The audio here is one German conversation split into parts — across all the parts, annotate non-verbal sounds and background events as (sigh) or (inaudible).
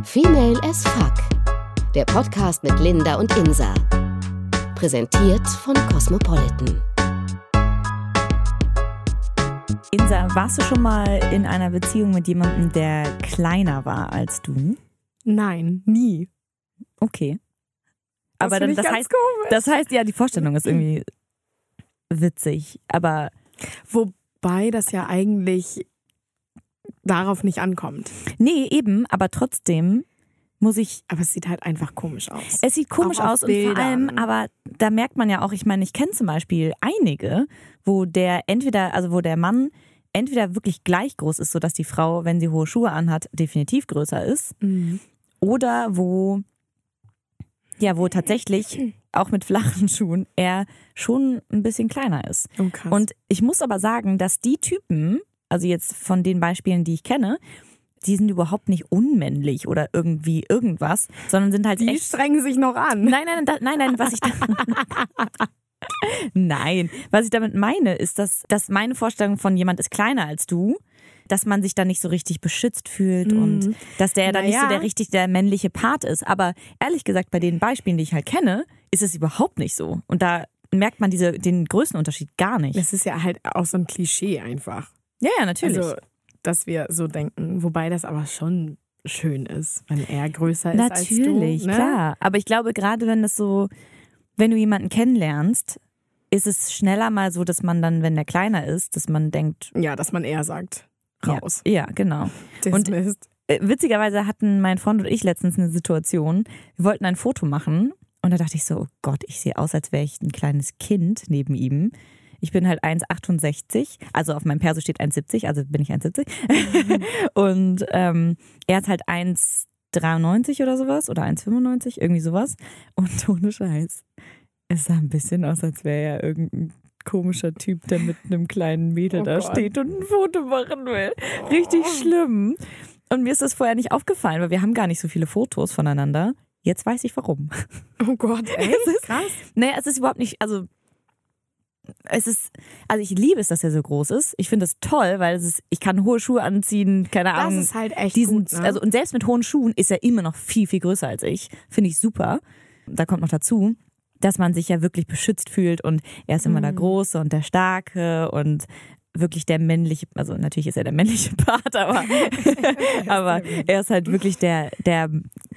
Female as Fuck. Der Podcast mit Linda und Insa. Präsentiert von Cosmopolitan. Insa, warst du schon mal in einer Beziehung mit jemandem, der kleiner war als du? Nein, nie. Okay. Das Aber dann, das ganz heißt, komisch. das heißt, ja, die Vorstellung ist irgendwie witzig. Aber Wobei das ja eigentlich darauf nicht ankommt. nee, eben, aber trotzdem muss ich. Aber es sieht halt einfach komisch aus. Es sieht komisch Auch aus und vor allem, Bildern. aber da merkt man ja auch, ich meine, ich kenne zum Beispiel einige, wo der entweder, also wo der Mann entweder wirklich gleich groß ist, sodass die Frau, wenn sie hohe Schuhe anhat, definitiv größer ist, Mhm. oder wo ja, wo tatsächlich auch mit flachen Schuhen er schon ein bisschen kleiner ist. Oh. Und ich muss aber sagen, dass die Typen, also jetzt von den Beispielen, die ich kenne, die sind überhaupt nicht unmännlich oder irgendwie irgendwas, sondern sind halt die echt strengen sich noch an. Nein, nein, da, nein, nein, was ich da (laughs) Nein, was ich damit meine, ist, dass, dass meine Vorstellung von jemand ist kleiner als du, dass man sich da nicht so richtig beschützt fühlt Mhm. und dass der dann nicht so Naja. der richtig der männliche Part ist. Aber ehrlich gesagt, bei den Beispielen, die ich halt kenne, ist es überhaupt nicht so. Und da merkt man diese, den Größenunterschied gar nicht. Das ist ja halt auch so ein Klischee einfach. Ja, ja, natürlich. Also, dass wir so denken. Wobei das aber schon schön ist, wenn er größer ist als du. Natürlich, ne? klar. Aber ich glaube, gerade wenn das so, wenn du jemanden kennenlernst, ist es schneller mal so, dass man dann, wenn der kleiner ist, dass man denkt, Ja, dass man eher sagt, raus. Ja, ja genau. Und- Dismissed. Äh, Witzigerweise hatten mein Freund und ich letztens eine Situation. Wir wollten ein Foto machen und da dachte ich so, oh Gott, ich sehe aus, als wäre ich ein kleines Kind neben ihm. Ich bin halt 1,68, also auf meinem Perso steht 1,70, also bin ich 1,70. (laughs) und ähm, er ist halt 1,93 oder sowas oder 1,95, irgendwie sowas. Und (laughs) ohne Scheiß, es sah ein bisschen aus, als wäre er irgendein komischer Typ, der mit einem kleinen Mädel Oh da Gott. steht und ein Foto machen will. Richtig schlimm. Und mir ist das vorher nicht aufgefallen, weil wir haben gar nicht so viele Fotos voneinander. Jetzt weiß ich warum. Oh Gott, (laughs) ey, krass. Naja, es ist überhaupt nicht, also es ist, also ich liebe es, dass er so groß ist. Ich finde es toll, weil es ist, ich kann hohe Schuhe anziehen, keine Das Ahnung. ist halt echt diesen, gut. Ne? also und selbst mit hohen Schuhen ist er immer noch viel, viel größer als ich. Finde ich super. Da kommt noch dazu, dass man sich ja wirklich beschützt fühlt und er ist immer der Mhm. Große und der Starke und wirklich der männliche, also natürlich ist er der männliche (laughs) Part, aber, (laughs) aber er ist halt wirklich der, der,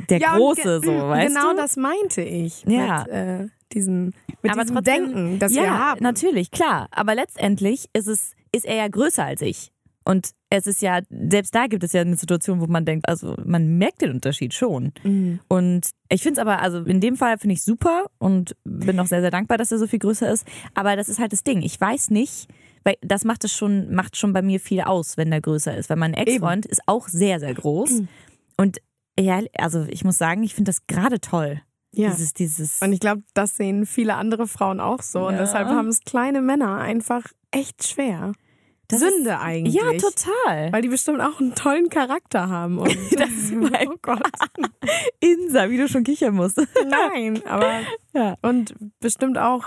der Ja, Große, so, weißt Genau du? das meinte ich. Ja. Mit, äh, diesem, mit Aber diesem trotzdem- Denken, das ja, wir haben. natürlich, klar. Aber letztendlich ist es, ist er ja größer als ich. Und es ist ja, selbst da gibt es ja eine Situation, wo man denkt, also man merkt den Unterschied schon. Mhm. Und ich finde es aber, also in dem Fall finde ich super und bin auch sehr, sehr dankbar, dass er so viel größer ist. Aber das ist halt das Ding. Ich weiß nicht, weil das macht es schon, macht schon bei mir viel aus, wenn der größer ist. Weil mein Ex-Freund ist auch sehr, sehr groß. Mhm. Und ja, also ich muss sagen, ich finde das gerade toll. Ja. Dieses, dieses. Und ich glaube, das sehen viele andere Frauen auch so. Und Ja. deshalb haben es kleine Männer einfach echt schwer. Das Sünde ist, eigentlich. Ja, total. Weil die bestimmt auch einen tollen Charakter haben. Und (laughs) Das mein oh Gott. (laughs) Insa, wie du schon kichern musst. (laughs) Nein, aber Ja. und bestimmt auch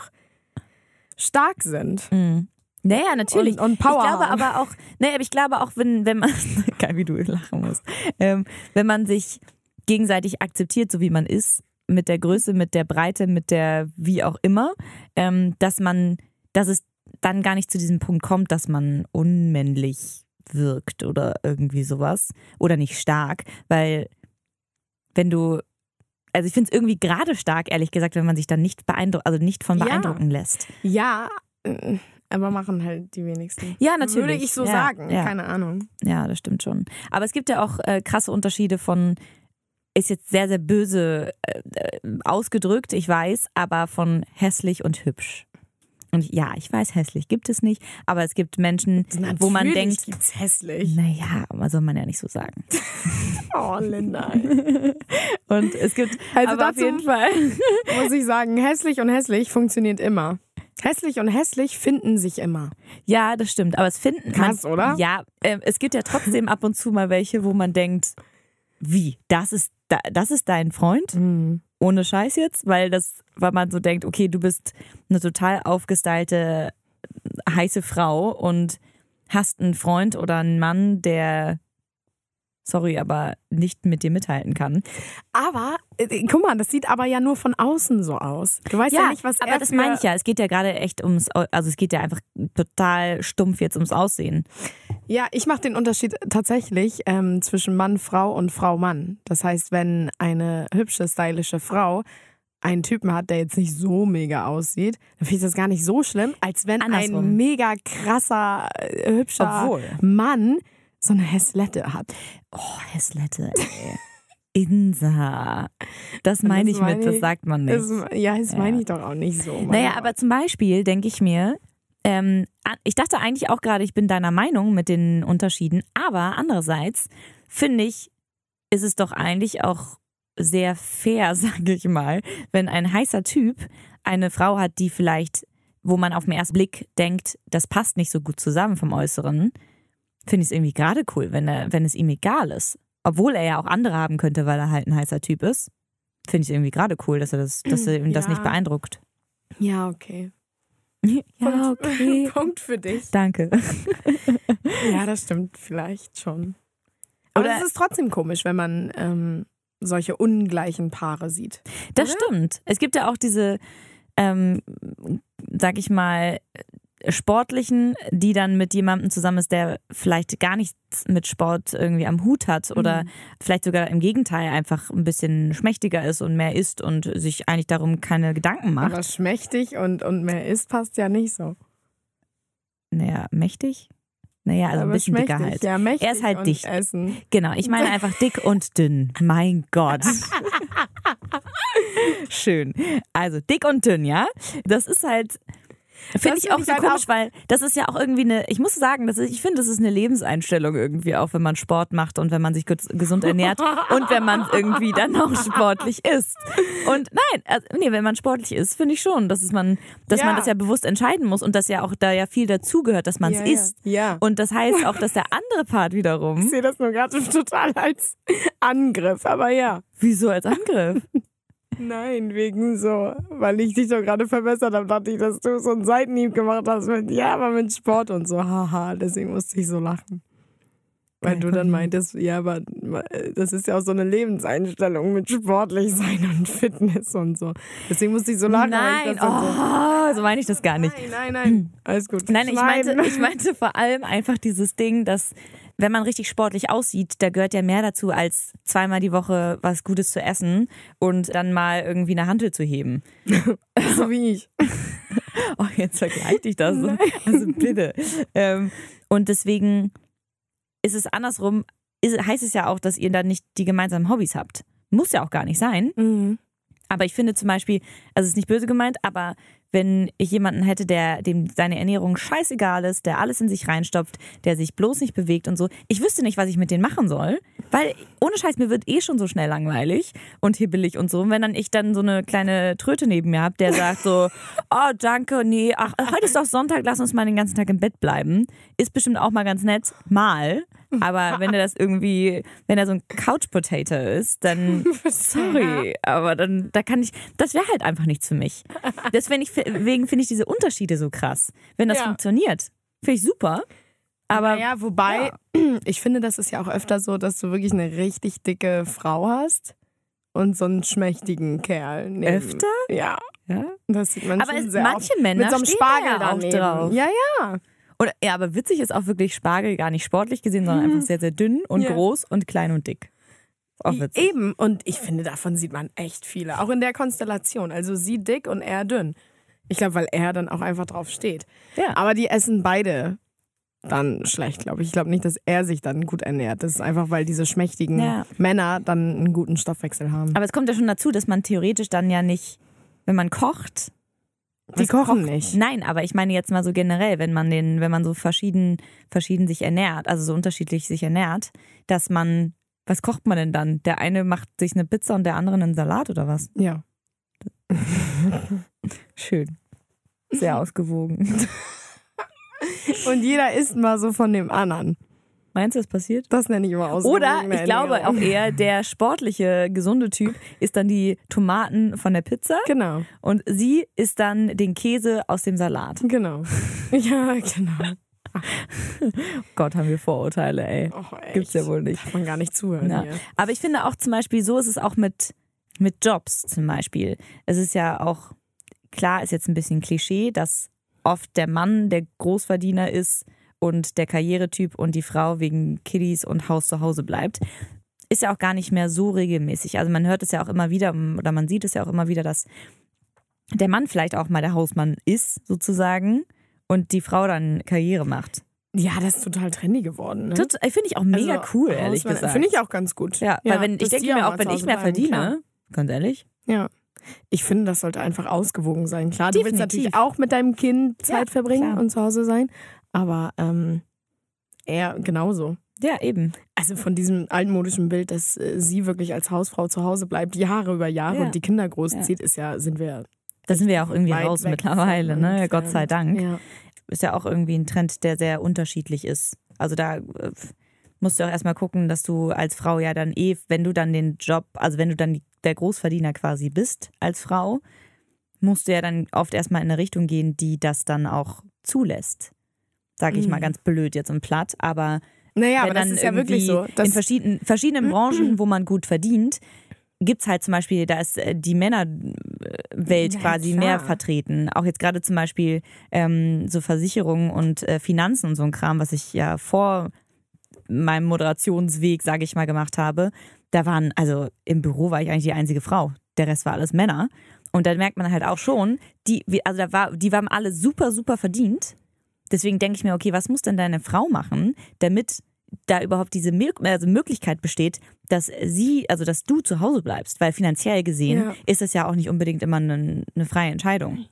stark sind. Mhm. Naja, natürlich. Und, und Power. ich glaube haben. aber auch, aber ich glaube auch, wenn, wenn man, geil, wie du lachen musst, ähm, wenn man sich gegenseitig akzeptiert, so wie man ist, mit der Größe, mit der Breite, mit der wie auch immer, ähm, dass man, dass es dann gar nicht zu diesem Punkt kommt, dass man unmännlich wirkt oder irgendwie sowas oder nicht stark, weil wenn du also ich finde es irgendwie gerade stark, ehrlich gesagt, wenn man sich dann nicht beeindruckt, also nicht von Ja. beeindrucken lässt. Ja, äh, aber machen halt die wenigsten. Ja, natürlich. Würde ich so ja, sagen. Ja. Keine Ahnung. Ja, das stimmt schon. Aber es gibt ja auch äh, krasse Unterschiede von, ist jetzt sehr, sehr böse äh, äh, ausgedrückt, ich weiß, aber von hässlich und hübsch. Und ja, ich weiß, hässlich gibt es nicht, aber es gibt Menschen, wo man Natürlich denkt, gibt's hässlich. naja, aber soll man ja nicht so sagen. (laughs) Oh, Linda. (laughs) Und es gibt Also aber auf dazu- jeden Fall. (laughs) Muss ich sagen, hässlich und hässlich funktioniert immer. Hässlich und hässlich finden sich immer. Ja, das stimmt. Aber es finden. Krass, man, oder? Ja, äh, es gibt ja trotzdem ab und zu mal welche, wo man denkt, wie? Das ist, da, das ist dein Freund? Mhm. Ohne Scheiß jetzt? Weil das, weil man so denkt, okay, du bist eine total aufgestylte, heiße Frau und hast einen Freund oder einen Mann, der sorry, aber nicht mit dir mithalten kann. Aber, äh, guck mal, das sieht aber ja nur von außen so aus. Du weißt ja, nicht, was aber er das meine ich ja. Es geht ja gerade echt ums, also es geht ja einfach total stumpf jetzt ums Aussehen. Ja, ich mache den Unterschied tatsächlich ähm, zwischen Mann, Frau und Frau, Mann. Das heißt, wenn eine hübsche, stylische Frau einen Typen hat, der jetzt nicht so mega aussieht, dann finde ich das gar nicht so schlimm, als wenn Andersrum. ein mega krasser, äh, hübscher Obwohl. Mann so eine Häslette hat. Oh, Häslette, ey. Insa. Das meine ich meine mit, das sagt man nicht. Das, ja, das meine ich doch auch nicht so. Naja, aber zum Beispiel denke ich mir, ähm, ich dachte eigentlich auch gerade, ich bin deiner Meinung mit den Unterschieden, aber andererseits finde ich, ist es doch eigentlich auch sehr fair, (laughs) sage ich mal, wenn ein heißer Typ eine Frau hat, die vielleicht, wo man auf den ersten Blick denkt, das passt nicht so gut zusammen vom Äußeren, finde ich es irgendwie gerade cool, wenn, er, wenn es ihm egal ist. Obwohl er ja auch andere haben könnte, weil er halt ein heißer Typ ist. Finde ich irgendwie gerade cool, dass er das, dass er ihm das Ja. nicht beeindruckt. ja, okay. (laughs) Ja, okay. (laughs) Punkt für dich. Danke. (laughs) Ja, das stimmt vielleicht schon. Aber Oder- es ist trotzdem komisch, wenn man ähm, solche ungleichen Paare sieht. Das stimmt. Es gibt ja auch diese, ähm, sag ich mal, Sportlichen, die dann mit jemandem zusammen ist, der vielleicht gar nichts mit Sport irgendwie am Hut hat oder vielleicht sogar im Gegenteil einfach ein bisschen schmächtiger ist und mehr isst und sich eigentlich darum keine Gedanken macht. Aber schmächtig und, und mehr ist passt ja nicht so. naja, mächtig? Naja, also ein Aber bisschen dicker halt. Ja, mächtig Er ist halt dicht. Essen. Genau, ich meine einfach dick und dünn. Mein Gott. (laughs) Schön. Also dick und dünn, ja? Das ist halt. Finde ich auch so halt komisch, auch- weil das ist ja auch irgendwie eine, ich muss sagen, das ist, ich finde, das ist eine Lebenseinstellung irgendwie auch, wenn man Sport macht und wenn man sich ges- gesund ernährt und wenn man (laughs) irgendwie dann auch sportlich ist. Und nein, also, nee, wenn man sportlich ist, finde ich schon, dass es man, dass man Ja. das ja bewusst entscheiden muss und dass ja auch da ja viel dazugehört, dass man es Ja, ja. isst. Ja. Und das heißt auch, dass der andere Part wiederum. Ich sehe das nur gerade total als Angriff, aber ja. Wieso als Angriff? (laughs) Nein, wegen so, weil ich dich doch gerade verbessert habe, dachte ich, dass du so einen Seitenhieb gemacht hast mit, ja, aber mit Sport und so, haha, deswegen musste ich so lachen. Weil du dann meintest, ja, aber das ist ja auch so eine Lebenseinstellung mit sportlich sein und Fitness und so. Deswegen musste ich so lachen. Nein, dann so, oh, so meine ich das gar nicht. nein, nein, nein, alles gut. Nein, ich meinte, ich meinte vor allem einfach dieses Ding, dass wenn man richtig sportlich aussieht, da gehört ja mehr dazu, als zweimal die Woche was Gutes zu essen und dann mal irgendwie eine Hantel zu heben. (laughs) so wie ich. (laughs) Oh, jetzt vergleicht dich das. Also bitte. Ähm, und deswegen ist es andersrum, ist, heißt es ja auch, dass ihr dann nicht die gemeinsamen Hobbys habt. Muss ja auch gar nicht sein. Mhm. Aber ich finde zum Beispiel, also es ist nicht böse gemeint, aber wenn ich jemanden hätte, der dem seine Ernährung scheißegal ist, der alles in sich reinstopft, der sich bloß nicht bewegt und so, ich wüsste nicht, was ich mit denen machen soll, weil ohne Scheiß mir wird eh schon so schnell langweilig und hibbelig und so. Und wenn dann ich dann so eine kleine Tröte neben mir habe, der sagt so, oh (laughs) danke, nee, ach heute ist doch Sonntag, lass uns mal den ganzen Tag im Bett bleiben, ist bestimmt auch mal ganz nett, mal. (laughs) Aber wenn er das irgendwie, wenn er so ein Couch Potato ist, dann (laughs) sorry, aber dann da kann ich, das wäre halt einfach nichts für mich. (laughs) Deswegen finde ich diese Unterschiede so krass. Wenn das Ja. funktioniert, finde ich super. Aber Ja, wobei, (clears throat) ich finde, das ist ja auch öfter so, dass du wirklich eine richtig dicke Frau hast und so einen schmächtigen Kerl. Neben. Öfter? Ja, ja. das sieht man Aber schon es- sehr manche oft. Männer Mit so einem da Spargel ja auch daneben. drauf. Ja, ja. Und, ja, aber witzig ist auch wirklich Spargel gar nicht sportlich gesehen, sondern einfach sehr, sehr dünn und Mhm. Ja. groß und klein und dick. Auch witzig. Eben. Und ich finde, davon sieht man echt viele. Auch in der Konstellation. Also sie dick und er dünn. Ich glaube, weil er dann auch einfach drauf steht. Ja. Aber die essen beide dann schlecht, glaube ich. Ich glaube nicht, dass er sich dann gut ernährt. Das ist einfach, weil diese schmächtigen Ja. Männer dann einen guten Stoffwechsel haben. Aber es kommt ja schon dazu, dass man theoretisch dann ja nicht, wenn man kocht, Die kochen nicht. Nein, aber ich meine jetzt mal so generell, wenn man den, wenn man so verschieden, verschieden sich ernährt, also so unterschiedlich sich ernährt, dass man, was kocht man denn dann? Der eine macht sich eine Pizza und der andere einen Salat oder was? Ja. (laughs) Schön. Sehr ausgewogen. (laughs) Und jeder isst mal so von dem anderen. Meinst du, das passiert? Das nenne ich immer aus. Oder ich glaube auch eher, der sportliche, gesunde Typ isst dann die Tomaten von der Pizza Genau, und sie isst dann den Käse aus dem Salat. genau. (laughs) Ja, genau. Gott, haben wir Vorurteile, ey. Oh. Gibt's ja wohl nicht. Darf man gar nicht zuhören Ja. Aber ich finde auch zum Beispiel, so ist es auch mit, mit Jobs zum Beispiel. Es ist ja auch, klar ist jetzt ein bisschen Klischee, dass oft der Mann der Großverdiener ist und der Karrieretyp und die Frau wegen Kiddies und Haus zu Hause bleibt. Ist ja auch gar nicht mehr so regelmäßig. Also man hört es ja auch immer wieder oder man sieht es ja auch immer wieder, dass der Mann vielleicht auch mal der Hausmann ist, sozusagen, und die Frau dann Karriere macht. Ja, das ist total trendy geworden. Ne? Das finde ich auch mega Also, cool, ehrlich Hausmann- gesagt. Finde ich auch ganz gut. Ja, weil wenn, ich denke mir auch, wenn ich mehr verdiene, klar. ganz ehrlich, Ja. Ich finde, das sollte einfach ausgewogen sein. Klar, du willst Definitiv. natürlich auch mit deinem Kind Zeit Ja, verbringen klar. und zu Hause sein, aber ähm, er genauso. ja eben. Also von diesem altmodischen Bild, dass äh, sie wirklich als Hausfrau zu Hause bleibt, Jahre über Jahre Ja. und die Kinder großzieht, ist ja, sind wir Da sind wir ja auch irgendwie raus mittlerweile, ne? Gott sei entfernt. Dank. Ja. Ist ja auch irgendwie ein Trend, der sehr unterschiedlich ist. Also da äh, musst du auch erstmal gucken, dass du als Frau ja dann eh, wenn du dann den Job, also wenn du dann der Großverdiener quasi bist als Frau, musst du ja dann oft erstmal in eine Richtung gehen, die das dann auch zulässt. Sag ich Mhm. mal ganz blöd jetzt und platt, aber Naja, aber das ist ja wirklich so. In verschiedenen, verschiedenen Branchen, wo man gut verdient, gibt's halt zum Beispiel, da ist äh, die Männerwelt Ja, quasi klar. mehr vertreten. Auch jetzt gerade zum Beispiel ähm, so Versicherungen und äh, Finanzen und so ein Kram, was ich ja vor meinem Moderationsweg, sage ich mal, gemacht habe. Da waren, also im Büro war ich eigentlich die einzige Frau. Der Rest war alles Männer. Und da merkt man halt auch schon, die, also da war, die waren alle super, super verdient. Deswegen denke ich mir, okay, was muss denn deine Frau machen, damit da überhaupt diese Mil also Möglichkeit besteht, dass sie, also dass du zu Hause bleibst, weil finanziell gesehen Ja. ist es ja auch nicht unbedingt immer eine, eine freie Entscheidung.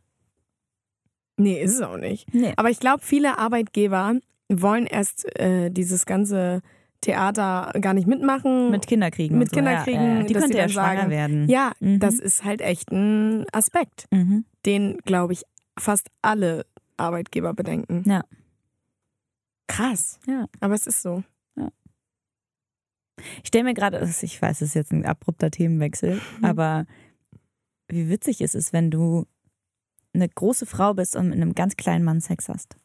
nee, ist es auch nicht. Nee. Aber ich glaube, viele Arbeitgeber wollen erst äh, dieses ganze Theater gar nicht mitmachen. Mit Kinderkriegen. Mit so. Kinderkriegen, ja, ja. Die könnte ja schwanger sagen, werden. ja, Mhm. das ist halt echt ein Aspekt, Mhm. den, glaube ich, fast alle Arbeitgeber bedenken. Ja. Krass. Ja. Aber es ist so. Ich stelle mir gerade, ich weiß, es ist jetzt ein abrupter Themenwechsel, Mhm. aber wie witzig ist es, wenn du eine große Frau bist und mit einem ganz kleinen Mann Sex hast.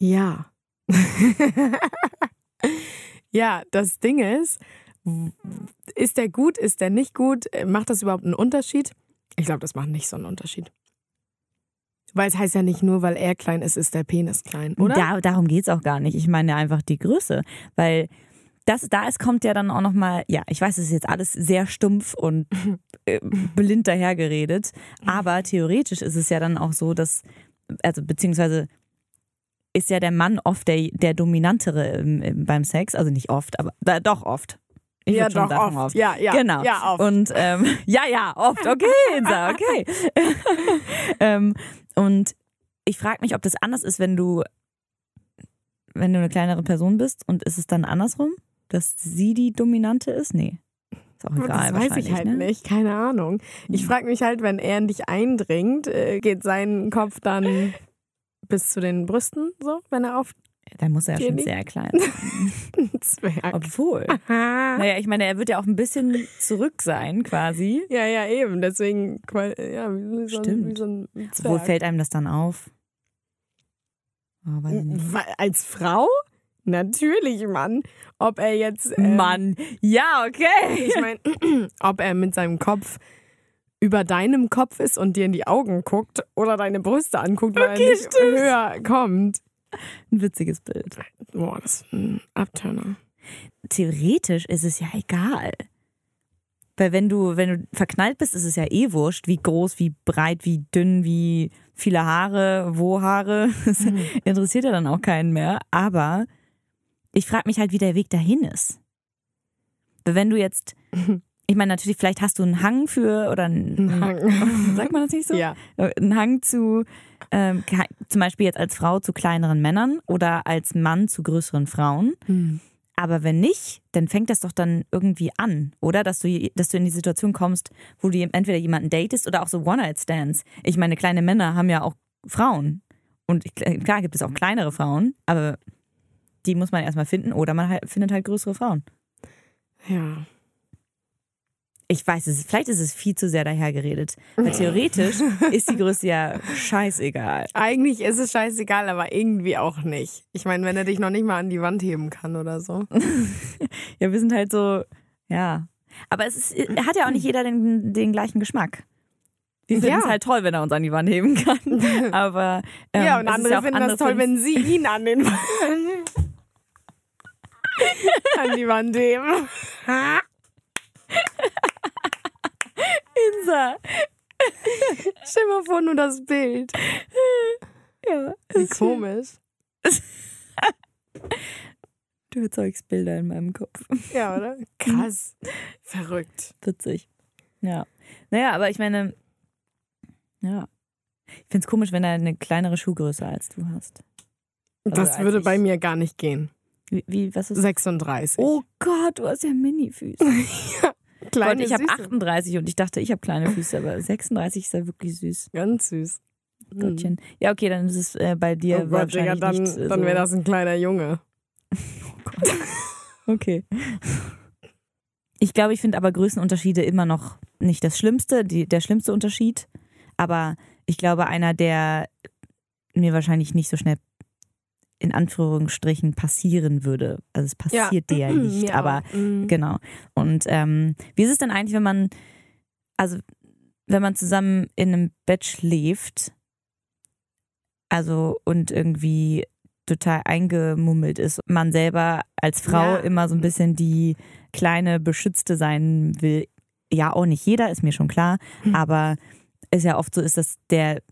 Ja. (laughs) ja, das Ding ist, ist der gut, ist der nicht gut? Macht das überhaupt einen Unterschied? Ich glaube, das macht nicht so einen Unterschied. Weil es heißt ja nicht nur, weil er klein ist, ist der Penis klein, oder? Da, darum geht's auch gar nicht. Ich meine einfach die Größe. Weil das, da ist, kommt ja dann auch nochmal, ja, ich weiß, es ist jetzt alles sehr stumpf und (laughs) äh, blind dahergeredet, aber theoretisch ist es ja dann auch so, dass, also beziehungsweise ist ja der Mann oft der, der Dominantere im, im, beim Sex, also nicht oft, aber da, doch oft. Ich ja, doch, sagen, oft. Ja, ja. genau. Ja, oft. Und ähm, (laughs) ja, ja, oft. Okay, Insa, okay. (laughs) ähm, und ich frage mich, ob das anders ist, wenn du, wenn du eine kleinere Person bist und ist es dann andersrum, dass sie die Dominante ist? Nee. Ist auch egal. das weiß ich halt ne? nicht, keine Ahnung. Ich Hm. frage mich halt, wenn er in dich eindringt, äh, geht sein Kopf dann bis zu den Brüsten, so, wenn er auf Dann muss er ja schon sehr klein sein. (laughs) Zwerg. Obwohl. Naja, ich meine, er wird ja auch ein bisschen zurück sein, quasi. Ja, ja, eben. Deswegen, ja, wie so, ein, Stimmt. wie so ein Wo Zwerg. fällt einem das dann auf? Oh, Als Frau? Natürlich, Mann. Ob er jetzt. ähm, Mann, ja, okay. Ich meine, (clears throat) ob er mit seinem Kopf über deinem Kopf ist und dir in die Augen guckt oder deine Brüste anguckt, weil Okay, er nicht stimmt. höher kommt. Ein witziges Bild. Boah, das ist ein Abturner. Theoretisch ist es ja egal. Weil wenn du, wenn du verknallt bist, ist es ja eh wurscht, wie groß, wie breit, wie dünn, wie viele Haare, wo Haare. (laughs) Das interessiert ja dann auch keinen mehr. Aber ich frage mich halt, wie der Weg dahin ist. Weil wenn du jetzt, (laughs) ich meine, natürlich, vielleicht hast du einen Hang für oder einen, Ein Hang. (laughs) sagt man das nicht so? Ja. einen Hang zu, ähm, zum Beispiel jetzt als Frau zu kleineren Männern oder als Mann zu größeren Frauen. Hm. Aber wenn nicht, dann fängt das doch dann irgendwie an, oder? Dass du, dass du in die Situation kommst, wo du entweder jemanden datest oder auch so One-Night-Stands. Ich meine, kleine Männer haben ja auch Frauen. Und ich- klar gibt es auch kleinere Frauen, aber die muss man erstmal finden oder man halt, findet halt größere Frauen. Ja. Ich weiß es, vielleicht ist es viel zu sehr dahergeredet. Weil theoretisch (laughs) ist die Größe ja scheißegal. Eigentlich ist es scheißegal, aber irgendwie auch nicht. Ich meine, wenn er dich noch nicht mal an die Wand heben kann oder so. (laughs) Ja, wir sind halt so, ja. Aber es ist, hat ja auch nicht jeder den, den gleichen Geschmack. Wir finden Ja. es halt toll, wenn er uns an die Wand heben kann. (laughs) Aber ähm, ja, und andere auch finden das toll, wenn sie ihn an den an die Wand heben. Insa. Stell mal vor, nur das Bild. Ja, Wie komisch. (laughs) du erzeugst Bilder in meinem Kopf. Ja, oder? Krass. Verrückt. Witzig. Ja. Naja, aber ich meine, ja. Ich finde es komisch, wenn er eine kleinere Schuhgröße als du hast. Also Das würde bei mir gar nicht gehen. Wie, wie was ist 36. Oh Gott, du hast ja Mini-Füße. (laughs) Gott, (laughs) kleine ich habe Süße. 38 und ich dachte, ich habe kleine Füße, aber (laughs) 36 ist ja wirklich süß. Ganz süß. Mhm. Gottchen. Ja, okay, dann ist es äh, bei dir Oh Gott, Digga, dann, nicht äh, dann wäre das ein kleiner Junge. (laughs) Okay. Ich glaube, ich finde aber Größenunterschiede immer noch nicht das Schlimmste, die, der schlimmste Unterschied. Aber ich glaube, einer, der mir wahrscheinlich nicht so schnell in Anführungsstrichen passieren würde. Also es passiert dir ja nicht, Mir aber. Mhm. Genau. Und ähm, wie ist es denn eigentlich, wenn man, also wenn man zusammen in einem Bett schläft, also und irgendwie total eingemummelt ist, man selber als Frau Ja. immer so ein bisschen die kleine Beschützte sein will. Ja, auch nicht jeder, ist mir schon klar, Hm. aber es ja oft so ist, dass der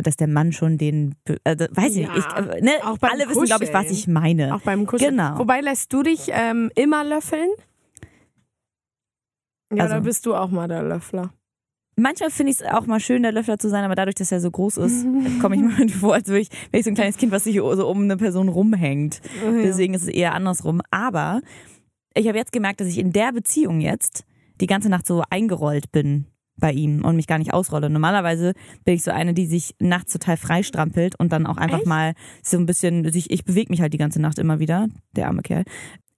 dass der Mann schon den, also, weiß ich Ja, nicht, ich, äh, ne, auch alle wissen, glaube ich, was Kuscheln. ich meine. Auch beim Kuscheln. Genau. Wobei lässt du dich ähm, immer löffeln? Ja, Also- da bist du auch mal der Löffler. Manchmal finde ich es auch mal schön, der Löffler zu sein, aber dadurch, dass er so groß ist, (laughs) komme ich mir vor, als wäre ich, wär ich so ein kleines Kind, was sich so um eine Person rumhängt. Deswegen ist es eher andersrum. Aber ich habe jetzt gemerkt, dass ich in der Beziehung jetzt die ganze Nacht so eingerollt bin bei ihm und mich gar nicht ausrolle. Normalerweise bin ich so eine, die sich nachts total freistrampelt und dann auch einfach Echt? mal so ein bisschen, sich, ich bewege mich halt die ganze Nacht immer wieder, der arme Kerl.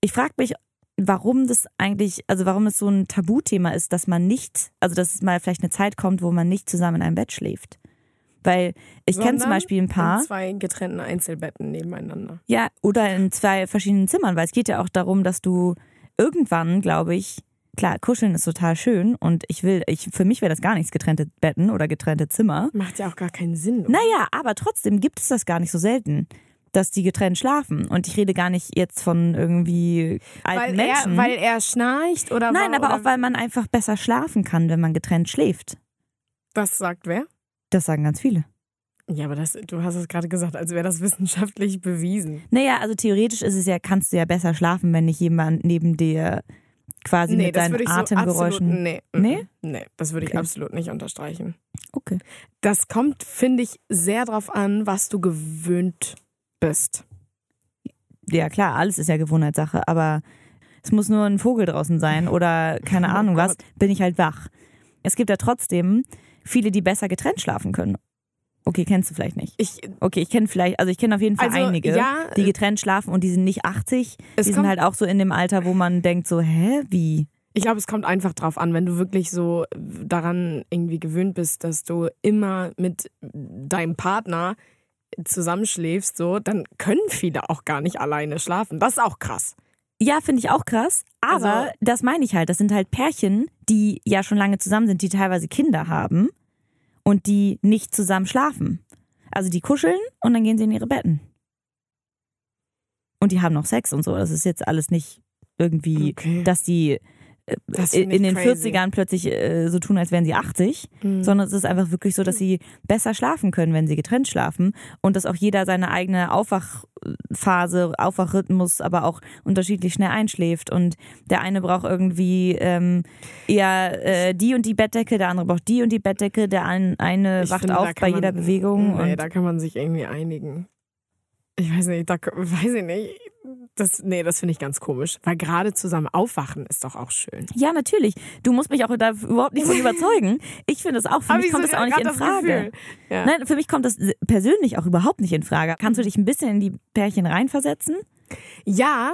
Ich frage mich, warum das eigentlich, also warum es so ein Tabuthema ist, dass man nicht, also dass es mal vielleicht eine Zeit kommt, wo man nicht zusammen in einem Bett schläft. Weil ich kenne zum Beispiel ein paar. In zwei getrennten Einzelbetten nebeneinander. Ja, oder in zwei verschiedenen Zimmern, weil es geht ja auch darum, dass du irgendwann, glaube ich, klar, kuscheln ist total schön und ich will, ich, für mich wäre das gar nichts, getrennte Betten oder getrennte Zimmer. Macht ja auch gar keinen Sinn. oder? Naja, aber trotzdem gibt es das gar nicht so selten, dass die getrennt schlafen. Und ich rede gar nicht jetzt von irgendwie alten weil, Menschen. er, weil er schnarcht oder Nein, wa- aber oder auch weil man einfach besser schlafen kann, wenn man getrennt schläft. Das sagt wer? Das sagen ganz viele. Ja, aber das, du hast es gerade gesagt, als wäre das (laughs) wissenschaftlich bewiesen. Naja, also theoretisch ist es ja, kannst du ja besser schlafen, wenn nicht jemand neben dir quasi mit würde ich so Atemgeräuschen. absolut, nee, Nee? nee, das würde ich Okay. absolut nicht unterstreichen. Okay. Das kommt, finde ich, sehr drauf an, was du gewöhnt bist. Ja, klar, alles ist ja Gewohnheitssache, aber es muss nur ein Vogel draußen sein oder keine (laughs) Oh Ahnung was, Gott. bin ich halt wach. Es gibt ja trotzdem viele, die besser getrennt schlafen können. Okay, kennst du vielleicht nicht. Ich, Okay, ich kenne vielleicht, also ich kenne auf jeden Fall also, einige, ja, die getrennt schlafen und die sind nicht 80. es Die sind halt auch so in dem Alter, wo man denkt so, hä, wie? ich glaube, es kommt einfach drauf an, wenn du wirklich so daran irgendwie gewöhnt bist, dass du immer mit deinem Partner zusammenschläfst, so, dann können viele auch gar nicht alleine schlafen. Das ist auch krass. Ja, finde ich auch krass. Aber Also- das meine ich halt. Das sind halt Pärchen, die ja schon lange zusammen sind, die teilweise Kinder haben und die nicht zusammen schlafen. Also die kuscheln und dann gehen sie in ihre Betten. Und die haben noch Sex und so. Das ist jetzt alles nicht irgendwie, Okay. dass die in den crazy. 40ern plötzlich äh, so tun, als wären sie 80, Mhm. sondern es ist einfach wirklich so, dass sie besser schlafen können, wenn sie getrennt schlafen und dass auch jeder seine eigene Aufwachphase, Aufwachrhythmus, aber auch unterschiedlich schnell einschläft und der eine braucht irgendwie ähm, eher äh, die und die Bettdecke, der andere braucht die und die Bettdecke, der ein, eine Ich wacht finde, auf bei kann jeder man- Bewegung Nee, und da kann man sich irgendwie einigen. Ich weiß nicht, da (laughs) weiß ich nicht. Das, nee, das finde ich ganz komisch. Weil gerade zusammen aufwachen ist doch auch schön. ja, natürlich. Du musst mich auch da überhaupt nicht von (laughs) überzeugen. Ich finde es auch. Für mich kommt das auch nicht in Frage. Ja. Nein, für mich kommt das persönlich auch überhaupt nicht in Frage. Kannst du dich ein bisschen in die Pärchen reinversetzen? ja,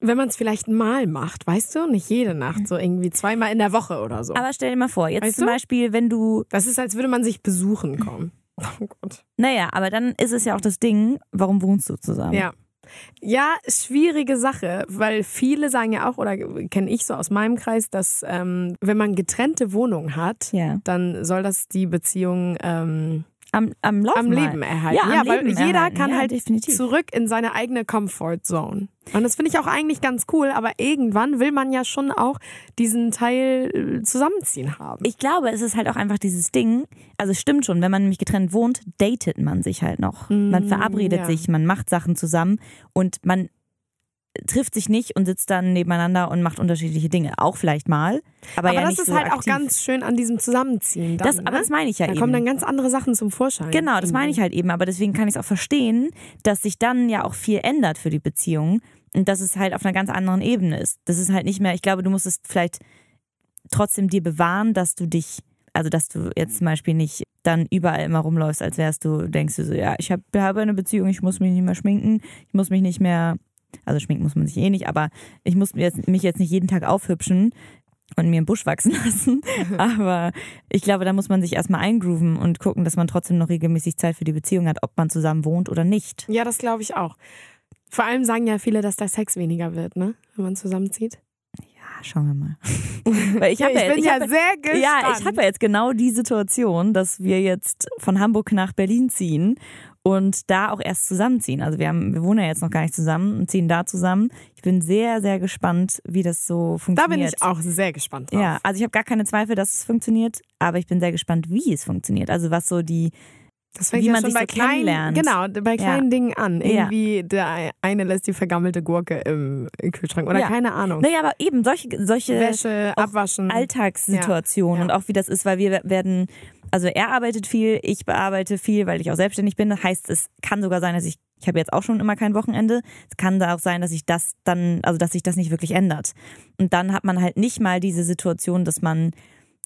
wenn man es vielleicht mal macht, weißt du? Nicht jede Nacht, so irgendwie zweimal in der Woche oder so. Aber stell dir mal vor, jetzt Weißt zum du? Beispiel, wenn du, Das ist, als würde man sich besuchen kommen. (laughs) Oh Gott. naja, aber dann ist es ja auch das Ding, warum wohnst du zusammen? Ja. Ja, schwierige Sache, weil viele sagen ja auch, oder kenne ich so aus meinem Kreis, dass ähm, wenn man getrennte Wohnungen hat, Ja. dann soll das die Beziehung ähm, Am, am Laufen am. Leben erhalten. Ja, am weil Leben jeder erhalten. kann ja, halt definitiv. zurück in seine eigene Comfort Zone. Und das finde ich auch eigentlich ganz cool, aber irgendwann will man ja schon auch diesen Teil äh, zusammenziehen haben. Ich glaube, es ist halt auch einfach dieses Ding, also es stimmt schon, wenn man nämlich getrennt wohnt, datet man sich halt noch. man verabredet ja. sich, man macht Sachen zusammen und man trifft sich nicht und sitzt dann nebeneinander und macht unterschiedliche Dinge. Auch vielleicht mal, aber, aber ja das ist so halt auch aktiv. ganz schön an diesem Zusammenziehen. Dann, das, ne? aber das meine ich ja da eben. kommen dann ganz andere Sachen zum Vorschein. Genau, das meine ich halt eben. Aber deswegen kann ich es auch verstehen, dass sich dann ja auch viel ändert für die Beziehung und dass es halt auf einer ganz anderen Ebene ist. Das ist halt nicht mehr, ich glaube, du musst es vielleicht trotzdem dir bewahren, dass du dich, also dass du jetzt zum Beispiel nicht dann überall immer rumläufst, als wärst du, denkst du so, ja, ich hab, habe eine Beziehung, ich muss mich nicht mehr schminken, ich muss mich nicht mehr, also schminken muss man sich eh nicht, aber ich muss mir jetzt, mich jetzt nicht jeden Tag aufhübschen und mir einen Busch wachsen (laughs) lassen. Aber ich glaube, da muss man sich erstmal eingrooven und gucken, dass man trotzdem noch regelmäßig Zeit für die Beziehung hat, ob man zusammen wohnt oder nicht. Ja, das glaube ich auch. Vor allem sagen ja viele, dass der Sex weniger wird, ne? Wenn man zusammenzieht. Ja, schauen wir mal. (laughs) Weil ich, hab ich ja, bin ich ja hab, sehr gespannt. Ja, ich habe ja jetzt genau die Situation, dass wir jetzt von Hamburg nach Berlin ziehen und da auch erst zusammenziehen. Also wir haben, wir wohnen ja jetzt noch gar nicht zusammen und ziehen da zusammen. Ich bin sehr, sehr gespannt, wie das so da funktioniert. bin ich auch sehr gespannt drauf. Ja, also ich habe gar keine Zweifel, dass es funktioniert, aber ich bin sehr gespannt, wie es funktioniert. Also was so die, Das fängt wie ja man schon sich bei so kleinen, genau, bei kleinen Dingen an. Ja. Irgendwie der eine lässt die vergammelte Gurke im Kühlschrank oder Ja. keine Ahnung. naja, aber eben solche, solche Wäsche, abwaschen. Alltagssituationen Ja. und auch wie das ist, weil wir werden, also er arbeitet viel, ich bearbeite viel, weil ich auch selbstständig bin. Das heißt, es kann sogar sein, dass ich, ich habe jetzt auch schon immer kein Wochenende. Es kann da auch sein, dass sich das dann, also dass sich das nicht wirklich ändert. Und dann hat man halt nicht mal diese Situation, dass man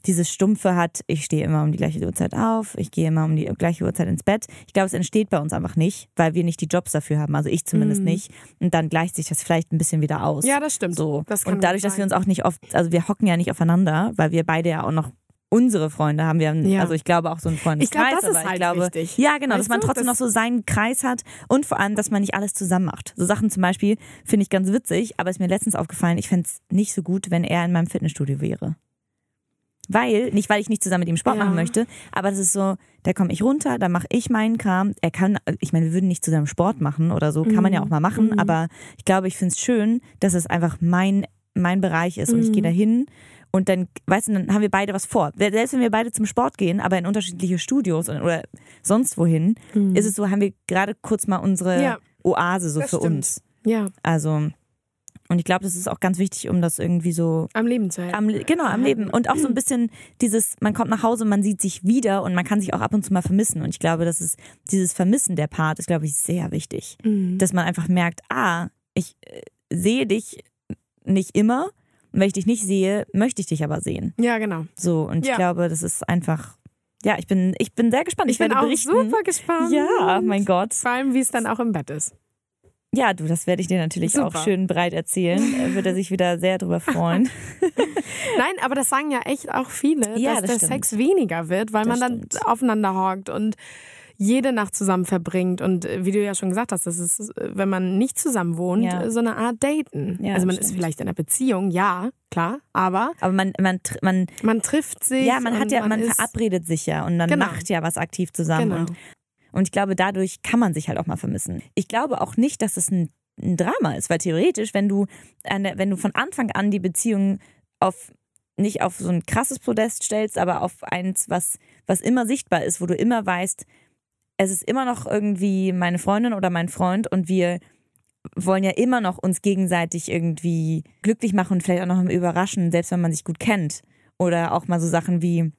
dieses Stumpfe hat, ich stehe immer um die gleiche Uhrzeit auf, ich gehe immer um die gleiche Uhrzeit ins Bett. Ich glaube, es entsteht bei uns einfach nicht, weil wir nicht die Jobs dafür haben, also ich zumindest nicht. Und dann gleicht sich das vielleicht ein bisschen wieder aus. Ja, das stimmt. So. Das und dadurch, dass wir uns auch nicht oft, also wir hocken ja nicht aufeinander, weil wir beide ja auch noch unsere Freunde haben wir, Ja. also ich glaube auch so einen Freundeskreis. Ich glaube, das ist halt ich glaube, wichtig. Ja, genau, Weißt dass man du, trotzdem das- noch so seinen Kreis hat und vor allem, dass man nicht alles zusammen macht. So Sachen zum Beispiel finde ich ganz witzig, aber ist mir letztens aufgefallen, ich fände es nicht so gut, wenn er in meinem Fitnessstudio wäre. Weil, nicht weil ich nicht zusammen mit ihm Sport Ja. machen möchte, aber das ist so, da komme ich runter, da mache ich meinen Kram. Er kann, ich meine, wir würden nicht zusammen Sport machen oder so, kann man ja auch mal machen, Mhm. aber ich glaube, ich finde es schön, dass es einfach mein, mein Bereich ist und ich gehe Mhm. da hin und dann, weißt du, dann haben wir beide was vor. Selbst wenn wir beide zum Sport gehen, aber in unterschiedliche Studios oder- sonst wohin, ist es so, haben wir gerade kurz mal unsere Mhm. Ja. Oase so für stimmt. uns. Ja, Also, und ich glaube, das ist auch ganz wichtig, um das irgendwie so am Leben zu halten. am, genau, am Leben. Und auch so ein bisschen dieses, man kommt nach Hause, man sieht sich wieder und man kann sich auch ab und zu mal vermissen. Und ich glaube, das ist dieses Vermissen der Part ist, glaube ich, sehr wichtig. Mhm. Dass man einfach merkt, ah, ich äh, sehe dich nicht immer. Und wenn ich dich nicht sehe, möchte ich dich aber sehen. Ja, genau. So, und ich Ja. glaube, das ist einfach, ja, ich bin, ich bin sehr gespannt. Ich, Ich bin werde auch berichten. super gespannt. Ja, mein Gott. Vor allem, wie es dann auch im Bett ist. Ja, du, das werde ich dir natürlich Super. auch schön breit erzählen. (laughs) Äh, Wird er sich wieder sehr drüber freuen. (laughs) Nein, aber das sagen ja echt auch viele, Ja, dass das der stimmt. Sex weniger wird, weil Das man dann stimmt. aufeinander hockt und jede Nacht zusammen verbringt. Und äh, wie du ja schon gesagt hast, das ist, wenn man nicht zusammen wohnt, Ja. so eine Art Daten. Ja, also man stimmt. ist vielleicht in einer Beziehung, ja, klar, aber Aber man, man, man, man trifft sich. ja, man hat ja, man, ist, verabredet sich ja und man Genau. macht ja was aktiv zusammen. Genau. Und, und ich glaube, dadurch kann man sich halt auch mal vermissen. Ich glaube auch nicht, dass es ein, ein Drama ist, weil theoretisch, wenn du, eine, wenn du von Anfang an die Beziehung auf nicht auf so ein krasses Podest stellst, aber auf eins, was, was immer sichtbar ist, wo du immer weißt, es ist immer noch irgendwie meine Freundin oder mein Freund und wir wollen ja immer noch uns gegenseitig irgendwie glücklich machen und vielleicht auch noch mal überraschen, selbst wenn man sich gut kennt. Oder auch mal so Sachen wie,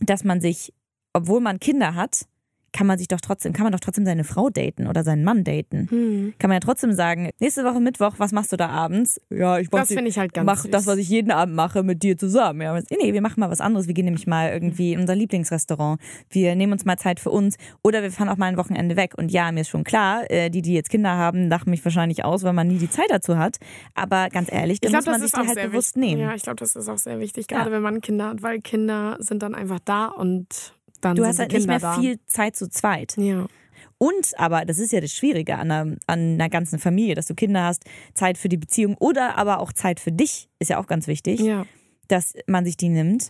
dass man sich, obwohl man Kinder hat, kann man sich doch trotzdem, kann man doch trotzdem seine Frau daten oder seinen Mann daten. Hm. Kann man ja trotzdem sagen, nächste Woche Mittwoch, was machst du da abends? Ja, ich Das ich halt ganz mach süß. das, was ich jeden Abend mache, mit dir zusammen. Ja, nee, wir machen mal was anderes. Wir gehen nämlich mal irgendwie in unser Lieblingsrestaurant. Wir nehmen uns mal Zeit für uns oder wir fahren auch mal ein Wochenende weg. Und ja, mir ist schon klar, äh, die, die jetzt Kinder haben, lachen mich wahrscheinlich aus, weil man nie die Zeit dazu hat. Aber ganz ehrlich, da muss man sich die halt bewusst wichtig. nehmen. Ja, ich glaube, das ist auch sehr wichtig, gerade Ja. wenn man Kinder hat, weil Kinder sind dann einfach da und dann Du hast halt nicht mehr da. viel Zeit zu zweit. Ja. Und, aber das ist ja das Schwierige an einer, an einer ganzen Familie, dass du Kinder hast, Zeit für die Beziehung oder aber auch Zeit für dich, ist ja auch ganz wichtig, ja. dass man sich die nimmt.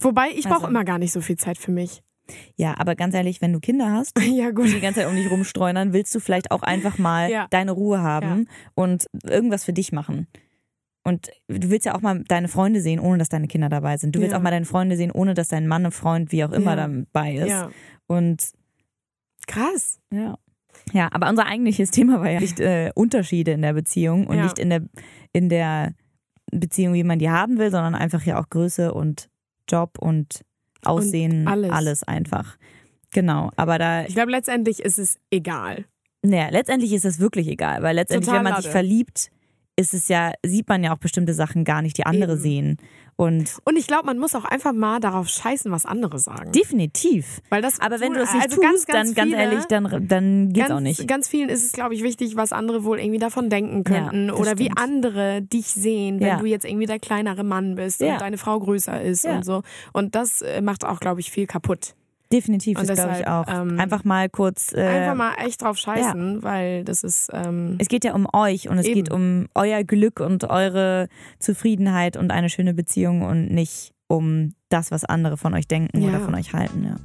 Wobei, ich brauche Also- immer gar nicht so viel Zeit für mich. Ja, aber ganz ehrlich, wenn du Kinder hast, (laughs) Ja, die die ganze Zeit um dich rumstreunern, willst du vielleicht auch einfach mal Ja. deine Ruhe haben und irgendwas für dich machen. Und du willst ja auch mal deine Freunde sehen, ohne dass deine Kinder dabei sind. Du willst Ja. auch mal deine Freunde sehen, ohne dass dein Mann, Freund, wie auch immer Ja. dabei ist. Ja. Und Krass. Ja. Ja, aber unser eigentliches (laughs) Thema war ja nicht äh, Unterschiede in der Beziehung und nicht in der, in der Beziehung, wie man die haben will, sondern einfach ja auch Größe und Job und Aussehen, alles. einfach. Genau, aber da, Ich glaube, letztendlich ist es egal. naja, letztendlich ist das wirklich egal, weil letztendlich, Total wenn man sich Lade. verliebt, ist es ja, sieht man ja auch bestimmte Sachen gar nicht, die andere Eben. sehen. Und Und ich glaube, man muss auch einfach mal darauf scheißen, was andere sagen. definitiv. Weil das Aber wenn du das nicht also tust, ganz, ganz dann ganz viele, ehrlich, dann, dann geht's ganz, auch nicht. Ganz vielen ist es, glaube ich, wichtig, was andere wohl irgendwie davon denken Ja, könnten. das oder wie stimmt. andere dich sehen, wenn Ja. du jetzt irgendwie der kleinere Mann bist Ja. und deine Frau größer ist Ja. und so. Und das äh, macht auch, glaube ich, viel kaputt. Definitiv, Und das glaube ich auch. ähm, Einfach mal kurz. Äh, Einfach mal echt drauf scheißen, weil das ist. Ähm, Es geht ja um euch und es Eben. geht um euer Glück und eure Zufriedenheit und eine schöne Beziehung und nicht um das, was andere von euch denken Ja. oder von euch halten. Ja.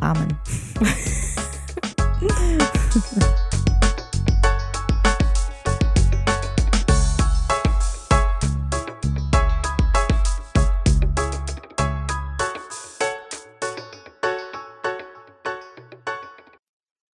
Amen. (laughs)